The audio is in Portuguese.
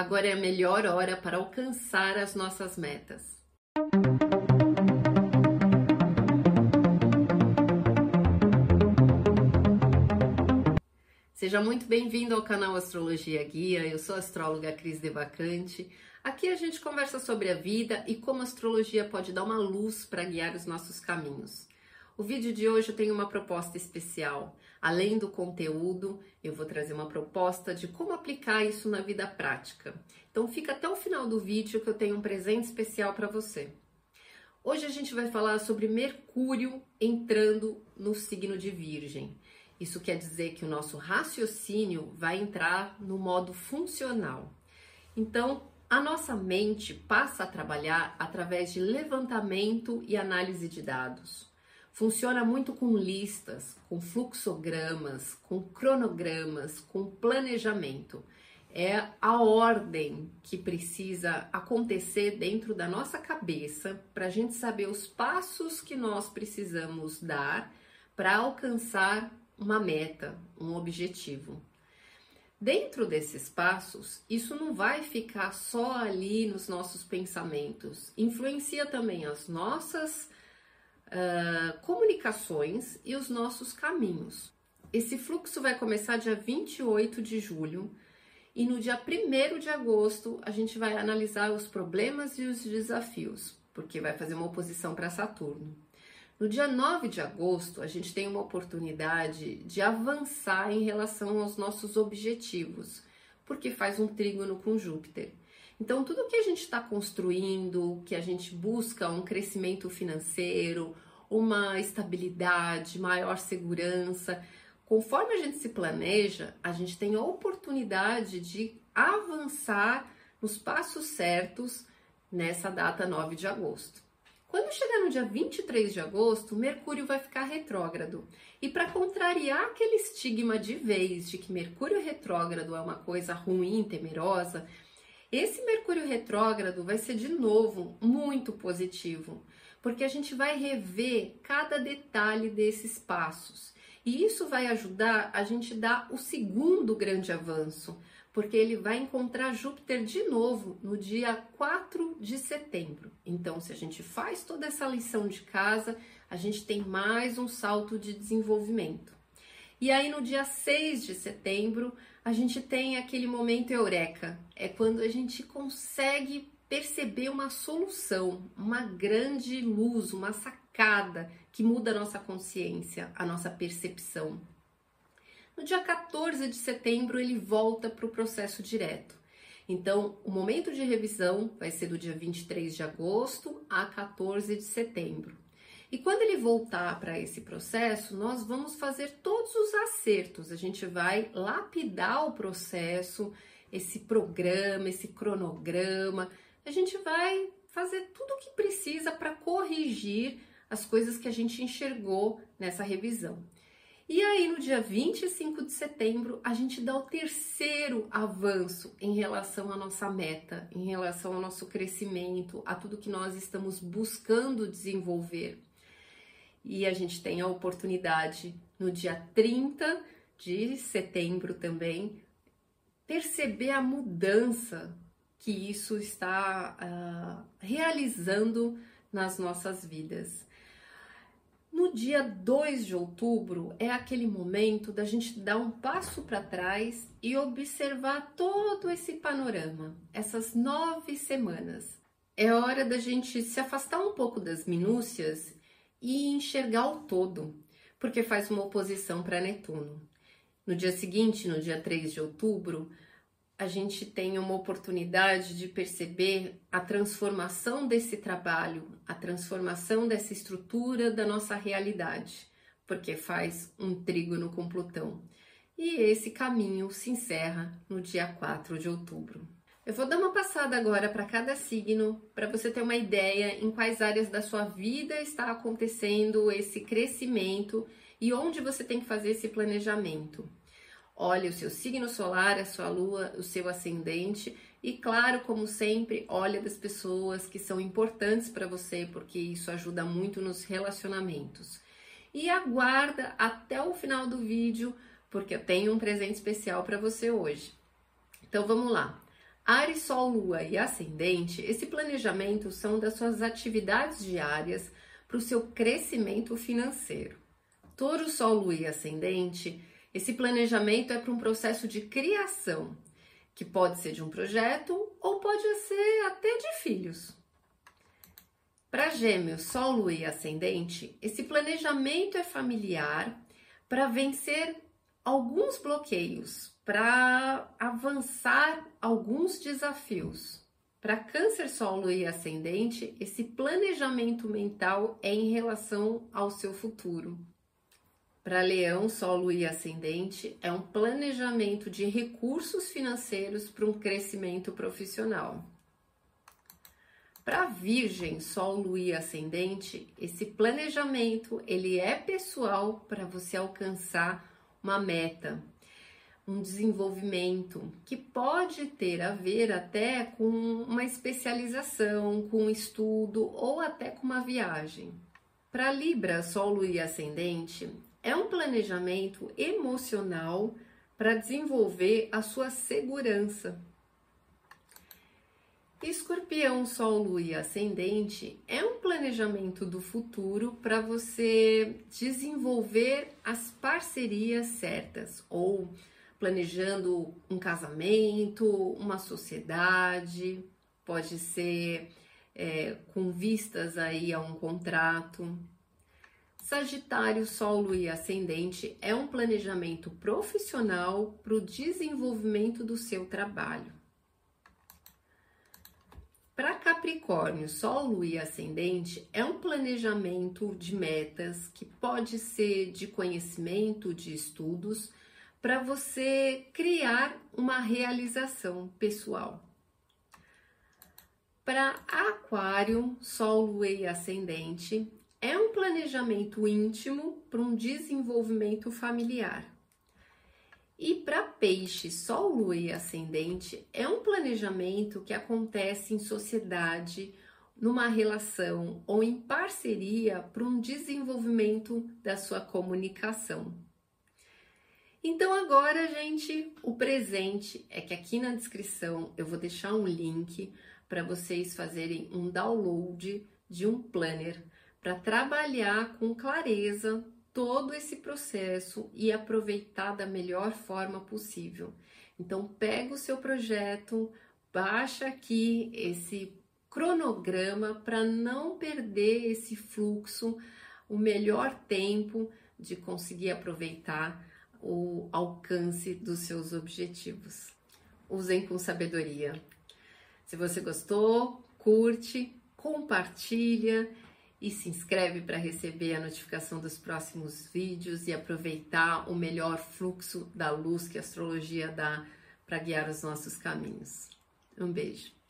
Agora é a melhor hora para alcançar as nossas metas. Seja muito bem-vindo ao canal Astrologia Guia. Eu sou a astróloga Cris Devacante. Aqui a gente conversa sobre a vida e como a astrologia pode dar uma luz para guiar os nossos caminhos. O vídeo de hoje eu tenho uma proposta especial. Além do conteúdo, eu vou trazer uma proposta de como aplicar isso na vida prática. Então fica até o final do vídeo que eu tenho um presente especial para você. Hoje a gente vai falar sobre Mercúrio entrando no signo de Virgem. Isso quer dizer que o nosso raciocínio vai entrar no modo funcional. Então, a nossa mente passa a trabalhar através de levantamento e análise de dados. Funciona muito com listas, com fluxogramas, com cronogramas, com planejamento. É a ordem que precisa acontecer dentro da nossa cabeça para a gente saber os passos que nós precisamos dar para alcançar uma meta, um objetivo. Dentro desses passos, isso não vai ficar só ali nos nossos pensamentos, influencia também as nossas uh, comunicações e os nossos caminhos. Esse fluxo vai começar dia 28 de julho e no dia 1 de agosto a gente vai analisar os problemas e os desafios, porque vai fazer uma oposição para Saturno. No dia 9 de agosto, a gente tem uma oportunidade de avançar em relação aos nossos objetivos, porque faz um trígono com Júpiter. Então, tudo que a gente está construindo, que a gente busca um crescimento financeiro, uma estabilidade, maior segurança, conforme a gente se planeja, a gente tem a oportunidade de avançar nos passos certos nessa data 9 de agosto. Quando chegar no dia 23 de agosto, Mercúrio vai ficar retrógrado. E para contrariar aquele estigma de vez de que Mercúrio retrógrado é uma coisa ruim, temerosa, esse Mercúrio retrógrado vai ser de novo muito positivo, porque a gente vai rever cada detalhe desses passos. E isso vai ajudar a gente dar o segundo grande avanço, porque ele vai encontrar Júpiter de novo no dia 4 de setembro. Então, se a gente faz toda essa lição de casa, a gente tem mais um salto de desenvolvimento. E aí, no dia 6 de setembro, a gente tem aquele momento eureka. É quando a gente consegue perceber uma solução, uma grande luz, uma sacada que muda a nossa consciência, a nossa percepção. No dia 14 de setembro, ele volta para o processo direto. Então, o momento de revisão vai ser do dia 23 de agosto a 14 de setembro. E quando ele voltar para esse processo, nós vamos fazer todos os acertos. A gente vai lapidar o processo, esse programa, esse cronograma. A gente vai fazer tudo o que precisa para corrigir as coisas que a gente enxergou nessa revisão. E aí, no dia 25 de setembro, a gente dá o terceiro avanço em relação à nossa meta, em relação ao nosso crescimento, a tudo que nós estamos buscando desenvolver. E a gente tem a oportunidade no dia 30 de setembro também perceber a mudança que isso está uh, realizando nas nossas vidas. No dia 2 de outubro é aquele momento da gente dar um passo para trás e observar todo esse panorama, essas nove semanas. É hora da gente se afastar um pouco das minúcias e enxergar o todo, porque faz uma oposição para Netuno. No dia seguinte, no dia 3 de outubro, a gente tem uma oportunidade de perceber a transformação desse trabalho, a transformação dessa estrutura da nossa realidade, porque faz um trígono com Plutão. E esse caminho se encerra no dia 4 de outubro. Eu vou dar uma passada agora para cada signo, para você ter uma ideia em quais áreas da sua vida está acontecendo esse crescimento e onde você tem que fazer esse planejamento. Olhe o seu signo solar, a sua lua, o seu ascendente e, claro, como sempre, olha das pessoas que são importantes para você, porque isso ajuda muito nos relacionamentos. E aguarda até o final do vídeo, porque eu tenho um presente especial para você hoje. Então vamos lá. Ares, Sol, Lua e Ascendente, esse planejamento são das suas atividades diárias para o seu crescimento financeiro. Touro, Sol, Lua e Ascendente, esse planejamento é para um processo de criação, que pode ser de um projeto ou pode ser até de filhos. Para Gêmeos, Sol, Lua e Ascendente, esse planejamento é familiar para vencer alguns bloqueios, para avançar alguns desafios. Para Câncer, Sol, e Ascendente, esse planejamento mental é em relação ao seu futuro. Para Leão, Sol, e Ascendente, é um planejamento de recursos financeiros para um crescimento profissional. Para Virgem, Sol, e Ascendente, esse planejamento ele é pessoal para você alcançar uma meta, um desenvolvimento que pode ter a ver até com uma especialização, com um estudo ou até com uma viagem. Para Libra, Sol, e Ascendente, é um planejamento emocional para desenvolver a sua segurança. Escorpião, Sol, e Ascendente é um planejamento do futuro para você desenvolver as parcerias certas ou planejando um casamento, uma sociedade, pode ser é, com vistas aí a um contrato. Sagitário, Sol, Lua e Ascendente é um planejamento profissional para o desenvolvimento do seu trabalho. Para Capricórnio, Sol, Lua e Ascendente é um planejamento de metas que pode ser de conhecimento, de estudos, para você criar uma realização pessoal. Para Aquário, Sol, Lua e Ascendente é um planejamento íntimo para um desenvolvimento familiar. E para peixe, sol, lua e ascendente é um planejamento que acontece em sociedade, numa relação ou em parceria para um desenvolvimento da sua comunicação. Então agora, gente, o presente é que aqui na descrição eu vou deixar um link para vocês fazerem um download de um planner para trabalhar com clareza todo esse processo e aproveitar da melhor forma possível. Então, pega o seu projeto, baixa aqui esse cronograma para não perder esse fluxo, o melhor tempo de conseguir aproveitar o alcance dos seus objetivos. Usem com sabedoria. Se você gostou, curte, compartilha e se inscreve para receber a notificação dos próximos vídeos e aproveitar o melhor fluxo da luz que a astrologia dá para guiar os nossos caminhos. Um beijo.